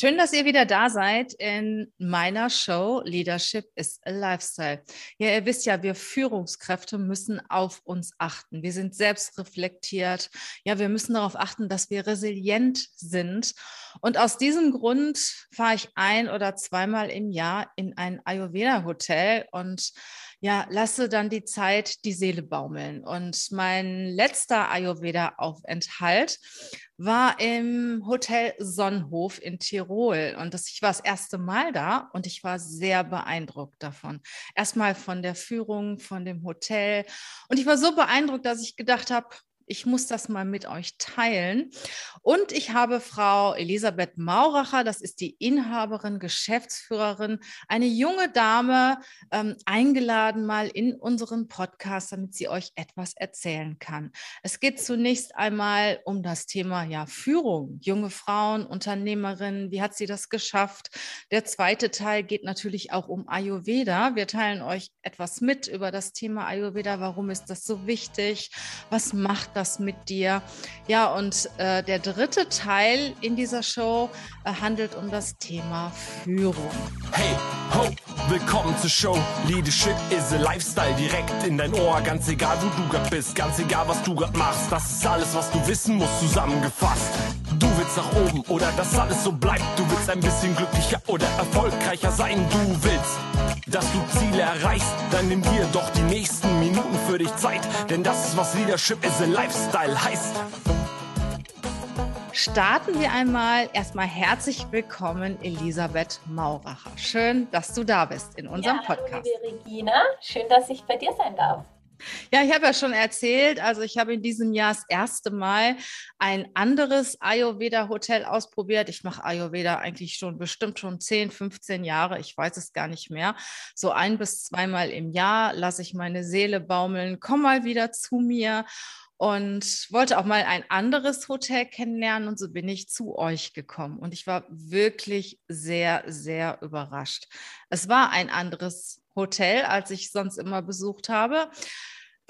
Schön, dass ihr wieder da seid in meiner Show Leadership is a Lifestyle. Ja, ihr wisst ja, wir Führungskräfte müssen auf uns achten. Wir sind selbst reflektiert. Ja, wir müssen darauf achten, dass wir resilient sind. Und aus diesem Grund fahre ich ein oder zweimal im Jahr in ein Ayurveda-Hotel und ja, lasse dann die Zeit die Seele baumeln. Und mein letzter Ayurveda-Aufenthalt war im Hotel Sonnenhof in Tirol. Und das, ich war das erste Mal da und ich war sehr beeindruckt davon. Erstmal von der Führung, von dem Hotel. Und ich war so beeindruckt, dass ich gedacht habe, ich muss das mal mit euch teilen. Und ich habe Frau Elisabeth Mauracher, das ist die Inhaberin, Geschäftsführerin, eine junge Dame, ähm, eingeladen mal in unseren Podcast, damit sie euch etwas erzählen kann. Es geht zunächst einmal um das Thema ja, Führung, junge Frauen, Unternehmerinnen, wie hat sie das geschafft? Der zweite Teil geht natürlich auch um Ayurveda. Wir teilen euch etwas mit über das Thema Ayurveda. Warum ist das so wichtig? Was macht das? Das mit dir. Ja, und äh, der dritte Teil in dieser Show äh, handelt um das Thema Führung. Hey, ho, willkommen zur Show. Leadership is a Lifestyle direkt in dein Ohr. Ganz egal, wo du grad bist, ganz egal, was du grad machst. Das ist alles, was du wissen musst, zusammengefasst. Du willst nach oben oder dass alles so bleibt. Du willst ein bisschen glücklicher oder erfolgreicher sein. Du willst dass du Ziele erreichst, dann nimm dir doch die nächsten Minuten für dich Zeit, denn das ist, was Leadership is a Lifestyle heißt. Starten wir einmal erstmal herzlich willkommen, Elisabeth Mauracher. Schön, dass du da bist in unserem ja, Podcast. Hallo, liebe Regina, schön, dass ich bei dir sein darf. Ja, ich habe ja schon erzählt, also ich habe in diesem Jahr das erste Mal ein anderes Ayurveda-Hotel ausprobiert. Ich mache Ayurveda eigentlich schon bestimmt schon 10, 15 Jahre, ich weiß es gar nicht mehr. So ein bis zweimal im Jahr lasse ich meine Seele baumeln, komm mal wieder zu mir und wollte auch mal ein anderes Hotel kennenlernen und so bin ich zu euch gekommen und ich war wirklich sehr, sehr überrascht. Es war ein anderes Hotel, als ich sonst immer besucht habe.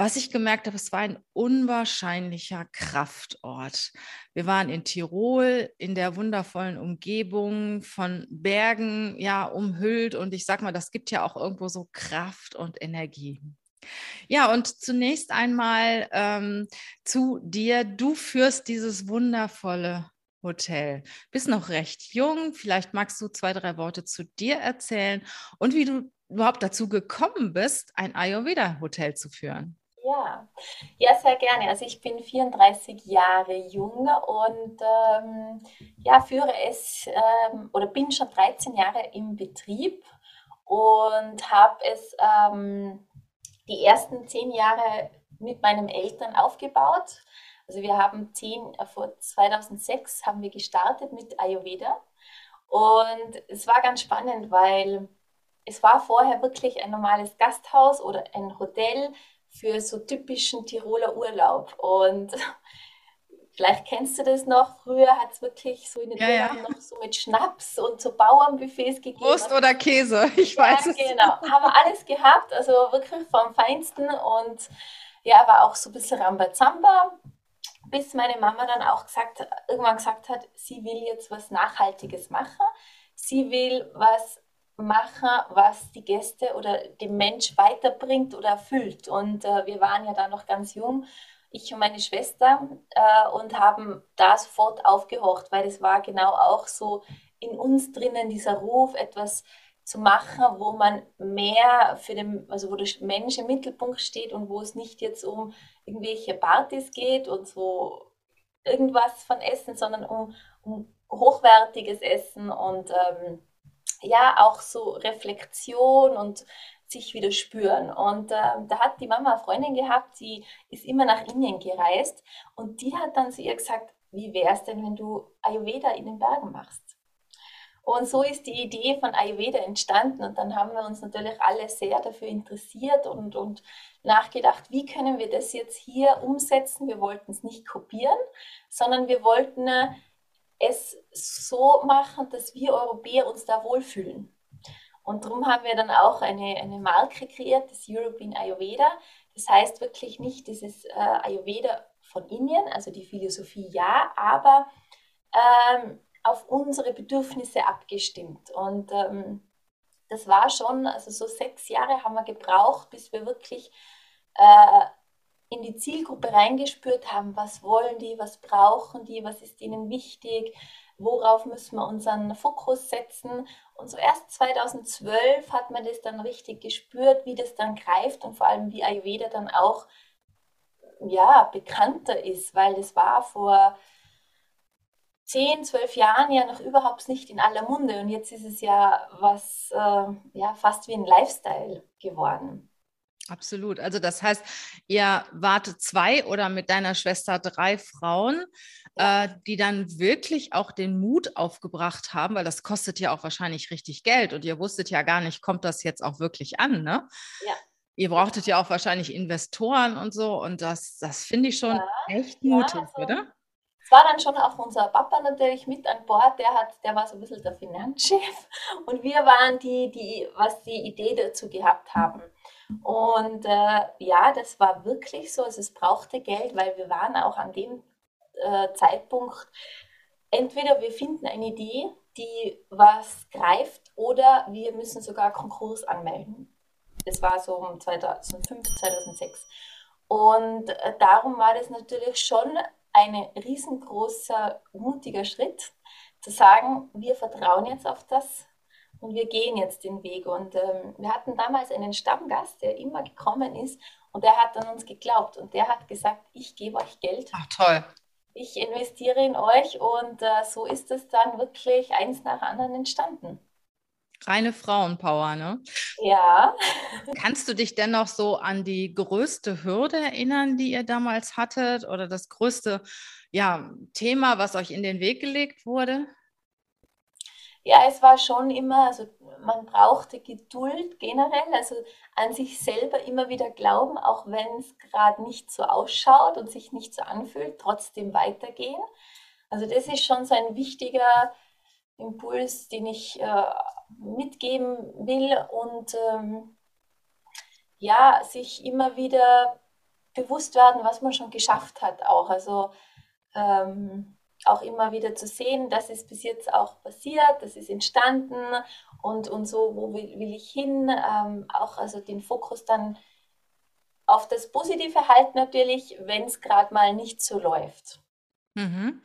Was ich gemerkt habe, es war ein unwahrscheinlicher Kraftort. Wir waren in Tirol, in der wundervollen Umgebung von Bergen, ja, umhüllt. Und ich sag mal, das gibt ja auch irgendwo so Kraft und Energie. Ja, und zunächst einmal ähm, zu dir. Du führst dieses wundervolle Hotel. Bist noch recht jung. Vielleicht magst du zwei, drei Worte zu dir erzählen und wie du überhaupt dazu gekommen bist, ein Ayurveda-Hotel zu führen. Ja. ja, sehr gerne. Also ich bin 34 Jahre jung und ähm, ja, führe es ähm, oder bin schon 13 Jahre im Betrieb und habe es ähm, die ersten zehn Jahre mit meinen Eltern aufgebaut. Also wir haben zehn, äh, vor 2006 haben wir gestartet mit Ayurveda und es war ganz spannend, weil es war vorher wirklich ein normales Gasthaus oder ein Hotel für so typischen Tiroler Urlaub und Vielleicht kennst du das noch. Früher hat es wirklich so in den ja, ja. noch so mit Schnaps und so Bauernbuffets gegeben. Wurst oder Käse, ich ja, weiß es. Genau, haben wir alles gehabt, also wirklich vom Feinsten und ja, war auch so ein bisschen Rambazamba, bis meine Mama dann auch gesagt, irgendwann gesagt hat, sie will jetzt was Nachhaltiges machen. Sie will was machen, was die Gäste oder den Mensch weiterbringt oder erfüllt. Und äh, wir waren ja da noch ganz jung ich und meine Schwester, äh, und haben da sofort aufgehorcht, weil es war genau auch so in uns drinnen dieser Ruf, etwas zu machen, wo man mehr für den, also wo der Mensch im Mittelpunkt steht und wo es nicht jetzt um irgendwelche Partys geht und so irgendwas von Essen, sondern um, um hochwertiges Essen und ähm, ja, auch so Reflexion und sich wieder spüren. Und äh, da hat die Mama eine Freundin gehabt, die ist immer nach Indien gereist und die hat dann zu ihr gesagt, wie wäre es denn, wenn du Ayurveda in den Bergen machst? Und so ist die Idee von Ayurveda entstanden und dann haben wir uns natürlich alle sehr dafür interessiert und, und nachgedacht, wie können wir das jetzt hier umsetzen. Wir wollten es nicht kopieren, sondern wir wollten äh, es so machen, dass wir Europäer uns da wohlfühlen. Und darum haben wir dann auch eine, eine Marke kreiert, das European Ayurveda. Das heißt wirklich nicht dieses äh, Ayurveda von Indien, also die Philosophie ja, aber ähm, auf unsere Bedürfnisse abgestimmt. Und ähm, das war schon, also so sechs Jahre haben wir gebraucht, bis wir wirklich äh, in die Zielgruppe reingespürt haben, was wollen die, was brauchen die, was ist ihnen wichtig, worauf müssen wir unseren Fokus setzen. Und so erst 2012 hat man das dann richtig gespürt, wie das dann greift und vor allem wie Ayurveda dann auch ja, bekannter ist, weil das war vor zehn, zwölf Jahren ja noch überhaupt nicht in aller Munde und jetzt ist es ja was, äh, ja, fast wie ein Lifestyle geworden. Absolut. Also das heißt, ihr wartet zwei oder mit deiner Schwester drei Frauen, äh, die dann wirklich auch den Mut aufgebracht haben, weil das kostet ja auch wahrscheinlich richtig Geld und ihr wusstet ja gar nicht, kommt das jetzt auch wirklich an, ne? Ja. Ihr brauchtet ja auch wahrscheinlich Investoren und so und das, das finde ich schon ja. echt mutig, ja, also, oder? war dann schon auch unser Papa natürlich mit an Bord, der hat, der war so ein bisschen der Finanzchef und wir waren die, die, was die Idee dazu gehabt haben. Und äh, ja, das war wirklich so, also es brauchte Geld, weil wir waren auch an dem äh, Zeitpunkt, entweder wir finden eine Idee, die was greift, oder wir müssen sogar Konkurs anmelden. Das war so um 2005, 2006. Und äh, darum war das natürlich schon ein riesengroßer, mutiger Schritt, zu sagen, wir vertrauen jetzt auf das und wir gehen jetzt den Weg. Und ähm, wir hatten damals einen Stammgast, der immer gekommen ist und der hat an uns geglaubt und der hat gesagt, ich gebe euch Geld. Ach toll. Ich investiere in euch und äh, so ist es dann wirklich eins nach anderen entstanden. Reine Frauenpower, ne? Ja. Kannst du dich dennoch so an die größte Hürde erinnern, die ihr damals hattet oder das größte ja, Thema, was euch in den Weg gelegt wurde? Ja, es war schon immer, also man brauchte Geduld generell, also an sich selber immer wieder glauben, auch wenn es gerade nicht so ausschaut und sich nicht so anfühlt, trotzdem weitergehen. Also das ist schon so ein wichtiger Impuls, den ich äh, mitgeben will und ähm, ja, sich immer wieder bewusst werden, was man schon geschafft hat auch. Also ähm, auch immer wieder zu sehen, das ist bis jetzt auch passiert, das ist entstanden und, und so, wo will, will ich hin? Ähm, auch also den Fokus dann auf das Positive halten natürlich, wenn es gerade mal nicht so läuft. Mhm.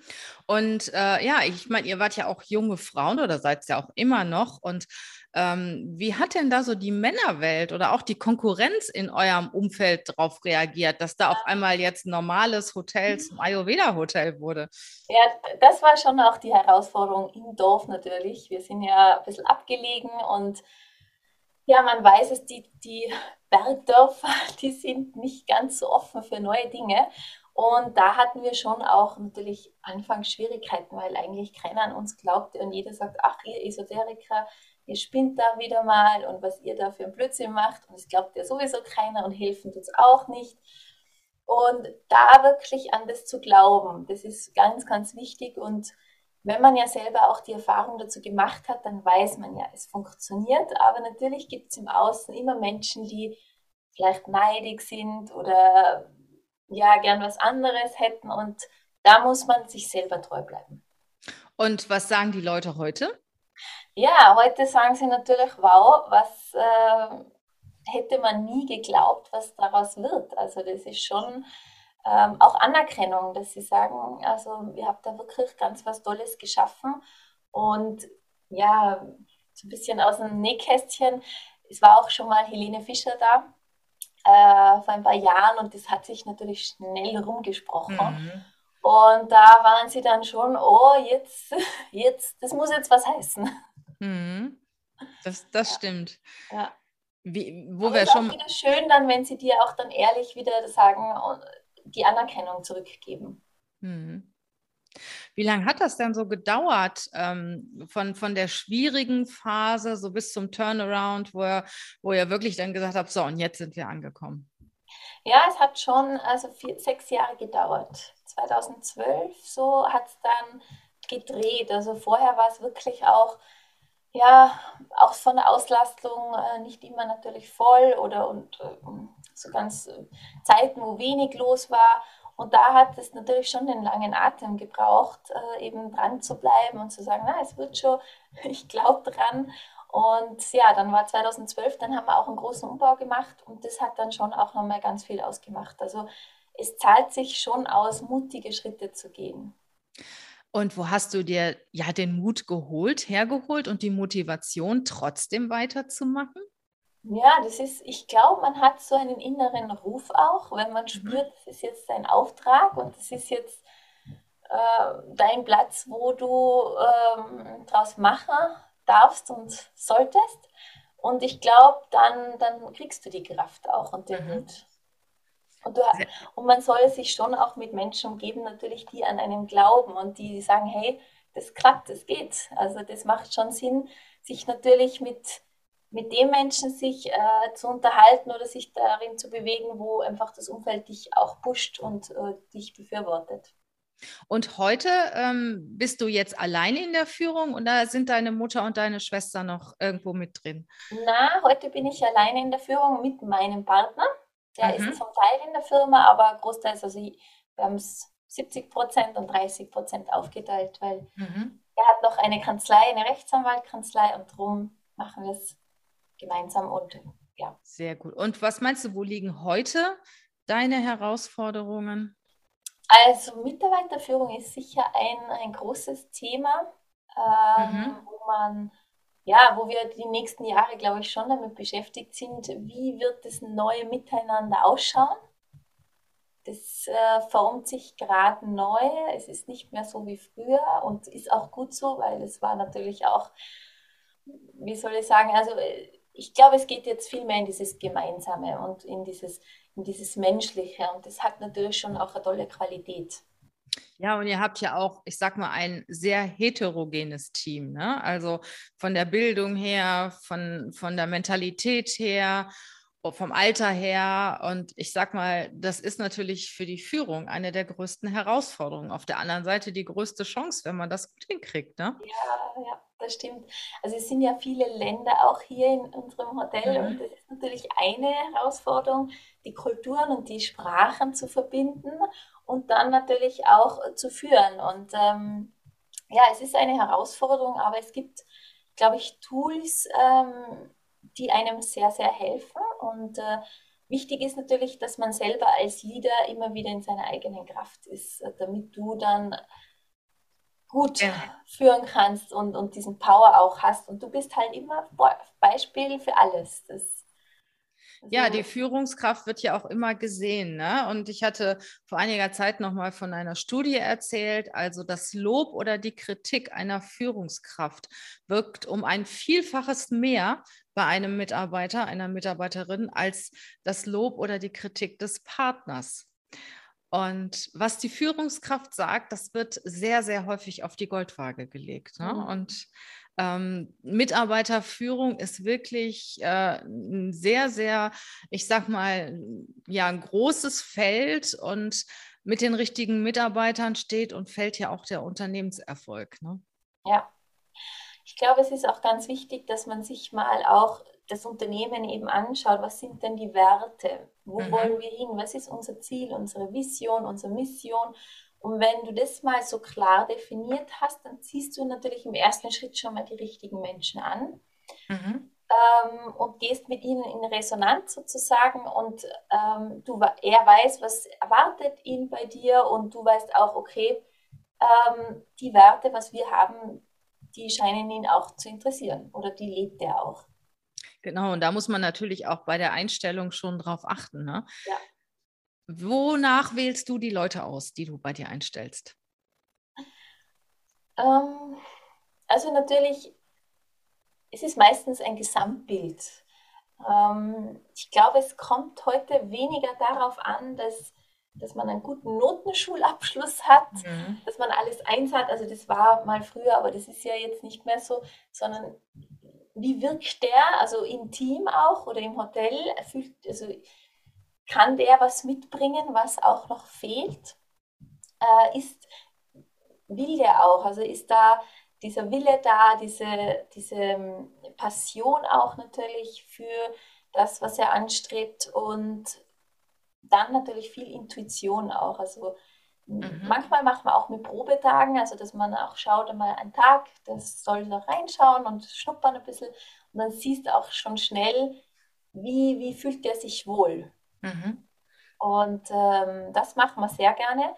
Und äh, ja, ich meine, ihr wart ja auch junge Frauen oder seid es ja auch immer noch. Und ähm, wie hat denn da so die Männerwelt oder auch die Konkurrenz in eurem Umfeld darauf reagiert, dass da auf einmal jetzt ein normales Hotel zum Ayurveda-Hotel wurde? Ja, das war schon auch die Herausforderung im Dorf natürlich. Wir sind ja ein bisschen abgelegen und ja, man weiß es, die, die Bergdörfer, die sind nicht ganz so offen für neue Dinge. Und da hatten wir schon auch natürlich anfangs Schwierigkeiten, weil eigentlich keiner an uns glaubte und jeder sagt, ach, ihr Esoteriker, ihr spinnt da wieder mal und was ihr da für ein Blödsinn macht. Und es glaubt ja sowieso keiner und helfen tut es auch nicht. Und da wirklich an das zu glauben, das ist ganz, ganz wichtig. Und wenn man ja selber auch die Erfahrung dazu gemacht hat, dann weiß man ja, es funktioniert, aber natürlich gibt es im Außen immer Menschen, die vielleicht neidig sind oder ja gern was anderes hätten und da muss man sich selber treu bleiben. Und was sagen die Leute heute? Ja, heute sagen sie natürlich, wow, was äh, hätte man nie geglaubt, was daraus wird. Also das ist schon ähm, auch Anerkennung, dass sie sagen, also ihr habt da wirklich ganz was Tolles geschaffen und ja, so ein bisschen aus dem Nähkästchen. Es war auch schon mal Helene Fischer da, äh, vor ein paar Jahren und das hat sich natürlich schnell rumgesprochen. Mhm. Und da waren sie dann schon, oh, jetzt, jetzt, das muss jetzt was heißen. Mhm. Das, das ja. stimmt. Ja. Wie, wo wir schon. Auch wieder schön dann, wenn sie dir auch dann ehrlich wieder sagen und die Anerkennung zurückgeben. Mhm. Wie lange hat das denn so gedauert, ähm, von, von der schwierigen Phase so bis zum Turnaround, wo ihr, wo ihr wirklich dann gesagt habt, so, und jetzt sind wir angekommen? Ja, es hat schon also vier, sechs Jahre gedauert. 2012 so hat es dann gedreht. Also vorher war es wirklich auch, ja, auch von der Auslastung äh, nicht immer natürlich voll oder und äh, so ganz äh, Zeiten, wo wenig los war. Und da hat es natürlich schon den langen Atem gebraucht, äh, eben dran zu bleiben und zu sagen, na, es wird schon, ich glaube dran. Und ja, dann war 2012, dann haben wir auch einen großen Umbau gemacht und das hat dann schon auch nochmal ganz viel ausgemacht. Also es zahlt sich schon aus, mutige Schritte zu gehen. Und wo hast du dir ja den Mut geholt, hergeholt und die Motivation trotzdem weiterzumachen? Ja, das ist, ich glaube, man hat so einen inneren Ruf auch, wenn man mhm. spürt, das ist jetzt dein Auftrag und das ist jetzt äh, dein Platz, wo du ähm, draus machen darfst und solltest. Und ich glaube, dann, dann kriegst du die Kraft auch und den mhm. Mut. Und, du, und man soll sich schon auch mit Menschen umgeben, natürlich, die an einem glauben und die sagen, hey, das klappt, das geht. Also das macht schon Sinn, sich natürlich mit, mit dem Menschen sich äh, zu unterhalten oder sich darin zu bewegen, wo einfach das Umfeld dich auch pusht und äh, dich befürwortet. Und heute ähm, bist du jetzt alleine in der Führung oder sind deine Mutter und deine Schwester noch irgendwo mit drin? Na, heute bin ich alleine in der Führung mit meinem Partner. Der mhm. ist zum Teil in der Firma, aber großteils, also wir haben es 70 Prozent und 30 Prozent aufgeteilt, weil mhm. er hat noch eine Kanzlei, eine Rechtsanwaltkanzlei und darum machen wir es gemeinsam und ja. Sehr gut. Und was meinst du, wo liegen heute deine Herausforderungen? Also Mitarbeiterführung ist sicher ein, ein großes Thema, ähm, mhm. wo man ja, wo wir die nächsten Jahre, glaube ich, schon damit beschäftigt sind, wie wird das neue Miteinander ausschauen. Das äh, formt sich gerade neu. Es ist nicht mehr so wie früher und ist auch gut so, weil es war natürlich auch, wie soll ich sagen, also äh, ich glaube, es geht jetzt viel mehr in dieses Gemeinsame und in dieses in dieses Menschliche. Und das hat natürlich schon auch eine tolle Qualität. Ja, und ihr habt ja auch, ich sag mal, ein sehr heterogenes Team. Ne? Also von der Bildung her, von, von der Mentalität her, vom Alter her. Und ich sag mal, das ist natürlich für die Führung eine der größten Herausforderungen. Auf der anderen Seite die größte Chance, wenn man das gut hinkriegt. Ne? Ja, ja, das stimmt. Also es sind ja viele Länder auch hier in unserem Hotel mhm. und das ist natürlich eine Herausforderung, die Kulturen und die Sprachen zu verbinden und dann natürlich auch zu führen. Und ähm, ja, es ist eine Herausforderung, aber es gibt, glaube ich, Tools, ähm, die einem sehr, sehr helfen. Und äh, wichtig ist natürlich, dass man selber als Leader immer wieder in seiner eigenen Kraft ist, damit du dann gut ja. führen kannst und, und diesen Power auch hast. Und du bist halt immer Beispiel für alles. Das ja, die Führungskraft wird ja auch immer gesehen. Ne? Und ich hatte vor einiger Zeit nochmal von einer Studie erzählt. Also das Lob oder die Kritik einer Führungskraft wirkt um ein Vielfaches mehr bei einem Mitarbeiter, einer Mitarbeiterin, als das Lob oder die Kritik des Partners. Und was die Führungskraft sagt, das wird sehr, sehr häufig auf die Goldwaage gelegt. Ne? Mhm. Und ähm, Mitarbeiterführung ist wirklich äh, ein sehr, sehr, ich sag mal, ja, ein großes Feld und mit den richtigen Mitarbeitern steht und fällt ja auch der Unternehmenserfolg. Ne? Ja, ich glaube, es ist auch ganz wichtig, dass man sich mal auch das Unternehmen eben anschaut, was sind denn die Werte, wo mhm. wollen wir hin, was ist unser Ziel, unsere Vision, unsere Mission? Und wenn du das mal so klar definiert hast, dann ziehst du natürlich im ersten Schritt schon mal die richtigen Menschen an mhm. ähm, und gehst mit ihnen in Resonanz sozusagen. Und ähm, du, er weiß, was erwartet ihn bei dir und du weißt auch, okay, ähm, die Werte, was wir haben, die scheinen ihn auch zu interessieren oder die lebt er auch. Genau, und da muss man natürlich auch bei der Einstellung schon drauf achten. Ne? Ja. Wonach wählst du die Leute aus, die du bei dir einstellst? Ähm, also natürlich, es ist meistens ein Gesamtbild. Ähm, ich glaube, es kommt heute weniger darauf an, dass, dass man einen guten Notenschulabschluss hat, mhm. dass man alles eins hat. Also das war mal früher, aber das ist ja jetzt nicht mehr so, sondern wie wirkt der, also im Team auch oder im Hotel, fühlt, also kann der was mitbringen, was auch noch fehlt? Äh, ist, will der auch? Also ist da dieser Wille da, diese, diese ähm, Passion auch natürlich für das, was er anstrebt und dann natürlich viel Intuition auch. Also mhm. manchmal macht man auch mit Probetagen, also dass man auch schaut, einmal einen Tag, das soll da reinschauen und schnuppern ein bisschen. Und dann siehst du auch schon schnell, wie, wie fühlt der sich wohl. Mhm. Und ähm, das machen wir sehr gerne.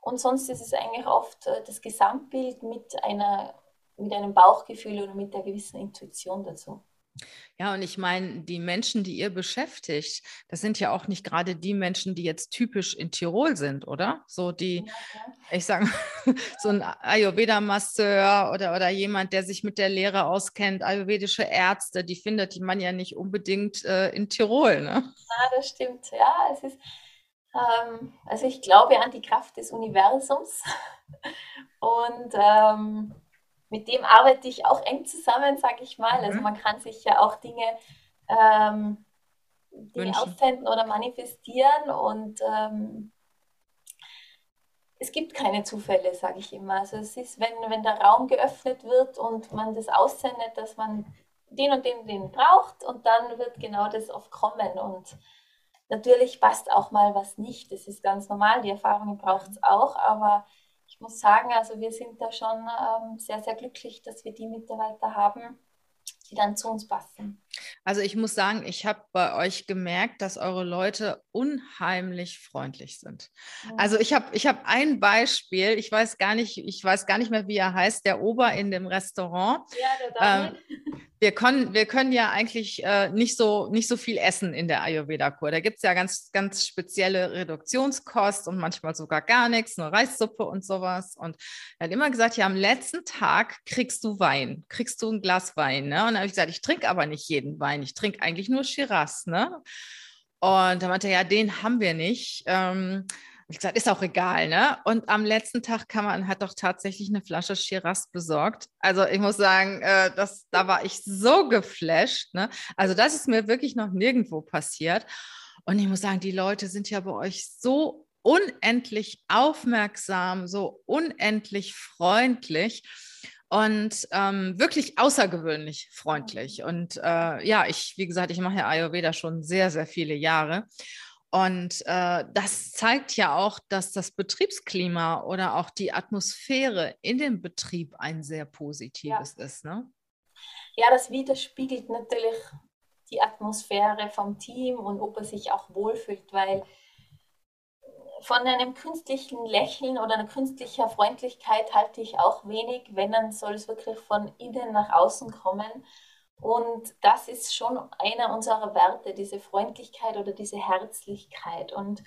Und sonst ist es eigentlich oft äh, das Gesamtbild mit, einer, mit einem Bauchgefühl oder mit der gewissen Intuition dazu. Ja, und ich meine, die Menschen, die ihr beschäftigt, das sind ja auch nicht gerade die Menschen, die jetzt typisch in Tirol sind, oder? So die, ich sage, so ein Ayurveda-Masseur oder, oder jemand, der sich mit der Lehre auskennt, ayurvedische Ärzte, die findet man ja nicht unbedingt äh, in Tirol, ne? Ja, das stimmt. Ja, es ist, ähm, also ich glaube an die Kraft des Universums und ähm, mit dem arbeite ich auch eng zusammen, sage ich mal. Also mhm. Also man kann sich ja auch Dinge, ähm, Dinge aussenden oder manifestieren und ähm, es gibt keine Zufälle, sage ich immer. Also es ist, wenn, wenn der Raum geöffnet wird und man das aussendet, dass man den und den, den braucht und dann wird genau das oft kommen und natürlich passt auch mal was nicht. Das ist ganz normal, die Erfahrungen braucht es auch, aber ich muss sagen, also wir sind da schon ähm, sehr, sehr glücklich, dass wir die Mitarbeiter haben, die dann zu uns passen. Also ich muss sagen, ich habe bei euch gemerkt, dass eure Leute unheimlich freundlich sind. Also ich habe ich hab ein Beispiel, ich weiß gar nicht, ich weiß gar nicht mehr, wie er heißt, der Ober in dem Restaurant. Ja. Ähm, wir können, wir können ja eigentlich äh, nicht, so, nicht so viel essen in der Ayurveda-Kur. Da gibt es ja ganz, ganz spezielle Reduktionskost und manchmal sogar gar nichts, nur Reissuppe und sowas. Und er hat immer gesagt, ja, am letzten Tag kriegst du Wein, kriegst du ein Glas Wein. Ne? Und dann habe ich gesagt, ich trinke aber nicht jeden Wein, ich trinke eigentlich nur Shiraz. Ne? Und da meinte er, ja, den haben wir nicht. Ähm, ich gesagt, ist auch egal, ne? Und am letzten Tag kam man, hat doch tatsächlich eine Flasche Shiraz besorgt. Also ich muss sagen, äh, das, da war ich so geflasht, ne? Also das ist mir wirklich noch nirgendwo passiert. Und ich muss sagen, die Leute sind ja bei euch so unendlich aufmerksam, so unendlich freundlich und ähm, wirklich außergewöhnlich freundlich. Und äh, ja, ich, wie gesagt, ich mache ja Ayurveda schon sehr, sehr viele Jahre. Und äh, das zeigt ja auch, dass das Betriebsklima oder auch die Atmosphäre in dem Betrieb ein sehr positives ja. ist. Ne? Ja, das widerspiegelt natürlich die Atmosphäre vom Team und ob er sich auch wohlfühlt, weil von einem künstlichen Lächeln oder einer künstlicher Freundlichkeit halte ich auch wenig, wenn dann soll es wirklich von innen nach außen kommen. Und das ist schon einer unserer Werte, diese Freundlichkeit oder diese Herzlichkeit. Und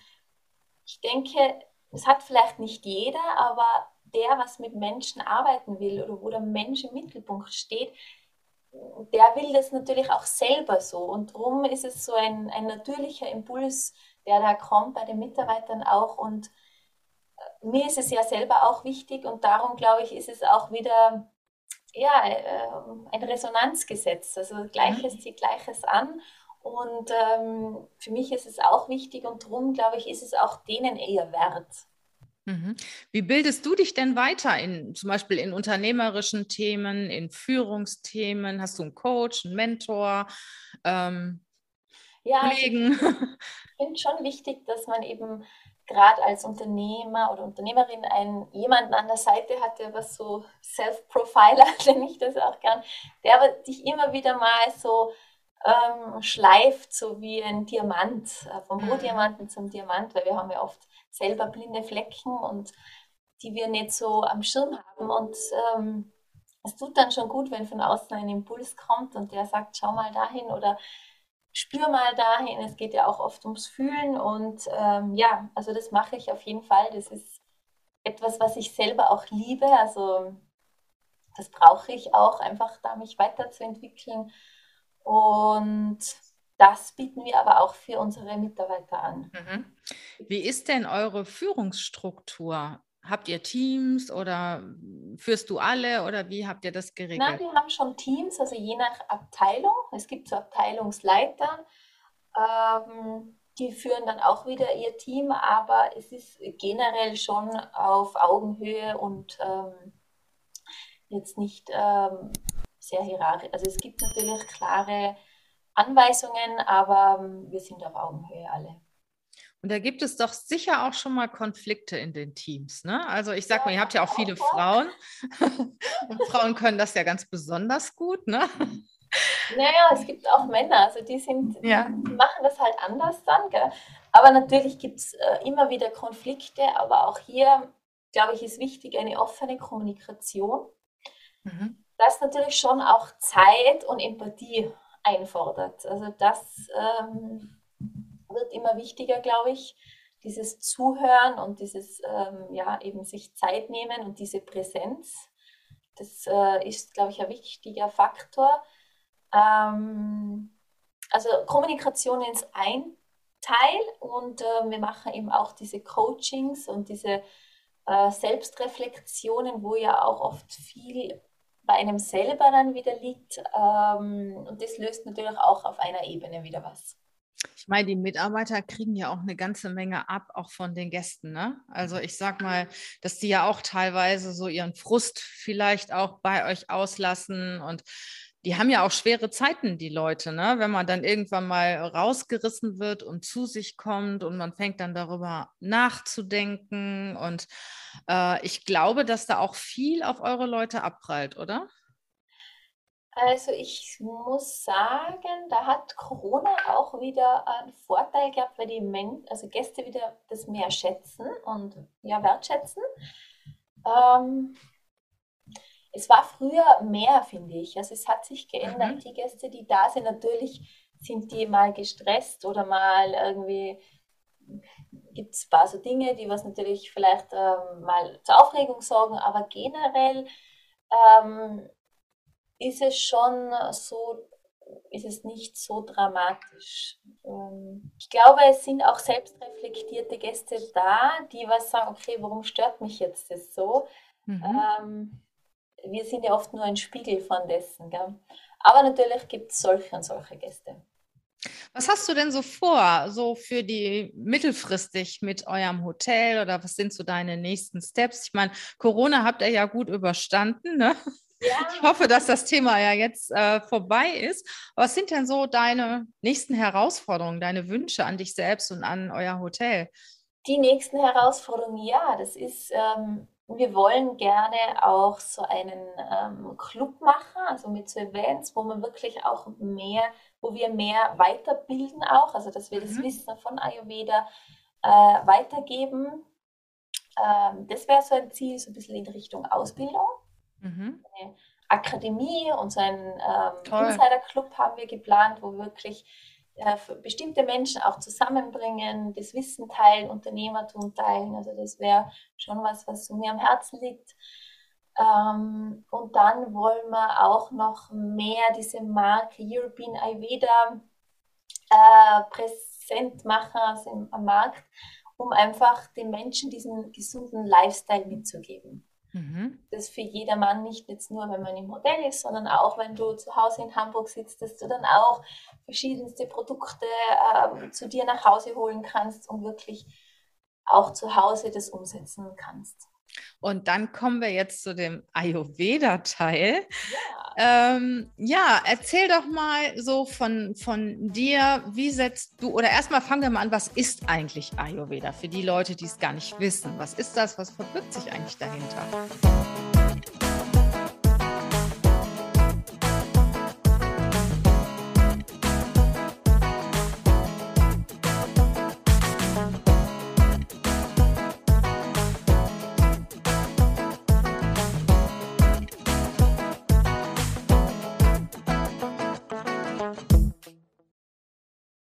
ich denke, es hat vielleicht nicht jeder, aber der, was mit Menschen arbeiten will oder wo der Mensch im Mittelpunkt steht, der will das natürlich auch selber so. Und darum ist es so ein, ein natürlicher Impuls, der da kommt bei den Mitarbeitern auch. Und äh, mir ist es ja selber auch wichtig und darum glaube ich, ist es auch wieder ja, äh, ein Resonanzgesetz. Also Gleiches mhm. zieht Gleiches an. Und ähm, für mich ist es auch wichtig und darum, glaube ich, ist es auch denen eher wert. Mhm. Wie bildest du dich denn weiter in zum Beispiel in unternehmerischen Themen, in Führungsthemen? Hast du einen Coach, einen Mentor, ähm, ja, also Kollegen? ich finde schon wichtig, dass man eben gerade als Unternehmer oder Unternehmerin einen jemanden an der Seite hat, der was so Self-Profiler, nenne ich das auch gern, der dich immer wieder mal so ähm, schleift, so wie ein Diamant, äh, vom mhm. Rohdiamanten zum Diamant, weil wir haben ja oft selber blinde Flecken und die wir nicht so am Schirm haben und ähm, es tut dann schon gut, wenn von außen ein Impuls kommt und der sagt, schau mal dahin oder spür mal dahin. Es geht ja auch oft ums Fühlen und ähm, ja, also das mache ich auf jeden Fall. Das ist etwas, was ich selber auch liebe. Also das brauche ich auch, einfach da mich weiterzuentwickeln. Und das bieten wir aber auch für unsere Mitarbeiter an. Mhm. Wie ist denn eure Führungsstruktur? Habt ihr Teams oder führst du alle oder wie habt ihr das geregelt? Nein, wir haben schon Teams, also je nach Abteilung. Es gibt so Abteilungsleiter, ähm, die führen dann auch wieder ihr Team, aber es ist generell schon auf Augenhöhe und ähm, jetzt nicht ähm, sehr hierarchisch. Also es gibt natürlich klare Anweisungen, aber ähm, wir sind auf Augenhöhe alle. Und da gibt es doch sicher auch schon mal Konflikte in den Teams. Ne? Also ich sag mal, ihr habt ja auch viele Frauen und Frauen können das ja ganz besonders gut. Ne? Naja, es gibt auch Männer, also die sind, ja. die machen das halt anders dann. Gell? Aber natürlich gibt es äh, immer wieder Konflikte, aber auch hier, glaube ich, ist wichtig eine offene Kommunikation. Mhm. Das natürlich schon auch Zeit und Empathie einfordert. Also das ähm, wird immer wichtiger, glaube ich. Dieses Zuhören und dieses, ähm, ja, eben sich Zeit nehmen und diese Präsenz. Das äh, ist, glaube ich, ein wichtiger Faktor. Ähm, also Kommunikation ist ein Teil und äh, wir machen eben auch diese Coachings und diese äh, Selbstreflexionen, wo ja auch oft viel bei einem selber dann wieder liegt. Ähm, und das löst natürlich auch auf einer Ebene wieder was. Ich meine, die Mitarbeiter kriegen ja auch eine ganze Menge ab, auch von den Gästen. Ne? Also ich sag mal, dass die ja auch teilweise so ihren Frust vielleicht auch bei euch auslassen und die haben ja auch schwere Zeiten, die Leute, ne? wenn man dann irgendwann mal rausgerissen wird und zu sich kommt und man fängt dann darüber nachzudenken. Und äh, ich glaube, dass da auch viel auf eure Leute abprallt, oder? Also ich muss sagen, da hat Corona auch wieder einen Vorteil gehabt, weil die Men also Gäste wieder das mehr schätzen und ja wertschätzen. Ähm, es war früher mehr, finde ich. Also es hat sich geändert. Mhm. Die Gäste, die da sind, natürlich sind die mal gestresst oder mal irgendwie gibt es ein paar so Dinge, die was natürlich vielleicht ähm, mal zur Aufregung sorgen, aber generell ähm, ist es schon so, ist es nicht so dramatisch. Ähm, ich glaube, es sind auch selbstreflektierte Gäste da, die was sagen, okay, warum stört mich jetzt das so? Mhm. Ähm, wir sind ja oft nur ein Spiegel von dessen. Gell? Aber natürlich gibt es solche und solche Gäste. Was hast du denn so vor, so für die mittelfristig mit eurem Hotel oder was sind so deine nächsten Steps? Ich meine, Corona habt ihr ja gut überstanden. Ne? Ja. Ich hoffe, dass das Thema ja jetzt äh, vorbei ist. Was sind denn so deine nächsten Herausforderungen, deine Wünsche an dich selbst und an euer Hotel? Die nächsten Herausforderungen, ja, das ist ähm, wir wollen gerne auch so einen ähm, Club machen, also mit so Events, wo man wirklich auch mehr, wo wir mehr weiterbilden auch, also dass wir mhm. das Wissen von Ayurveda äh, weitergeben. Ähm, das wäre so ein Ziel, so ein bisschen in Richtung Ausbildung. Mhm. Eine Akademie und so einen ähm, Insider-Club haben wir geplant, wo wirklich äh, bestimmte Menschen auch zusammenbringen, das Wissen teilen, Unternehmertum teilen. Also das wäre schon was, was mir am Herzen liegt. Ähm, und dann wollen wir auch noch mehr diese Marke European Ayurveda äh, präsent machen also am Markt, um einfach den Menschen diesen gesunden Lifestyle mitzugeben. Mhm. Das für jedermann nicht jetzt nur, wenn man im Hotel ist, sondern auch, wenn du zu Hause in Hamburg sitzt, dass du dann auch verschiedenste Produkte äh, zu dir nach Hause holen kannst und wirklich auch zu Hause das umsetzen kannst. Und dann kommen wir jetzt zu dem Ayurveda-Teil. Ja. Ähm, ja, erzähl doch mal so von, von dir, wie setzt du, oder erstmal fangen wir mal an, was ist eigentlich Ayurveda für die Leute, die es gar nicht wissen? Was ist das? Was verbirgt sich eigentlich dahinter?